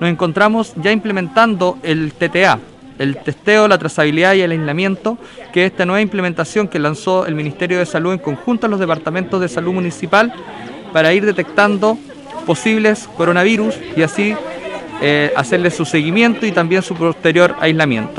nos encontramos ya implementando el TTA, el testeo, la trazabilidad y el aislamiento, que es esta nueva implementación que lanzó el Ministerio de Salud en conjunto a los departamentos de salud municipal para ir detectando posibles coronavirus y así eh, hacerle su seguimiento y también su posterior aislamiento.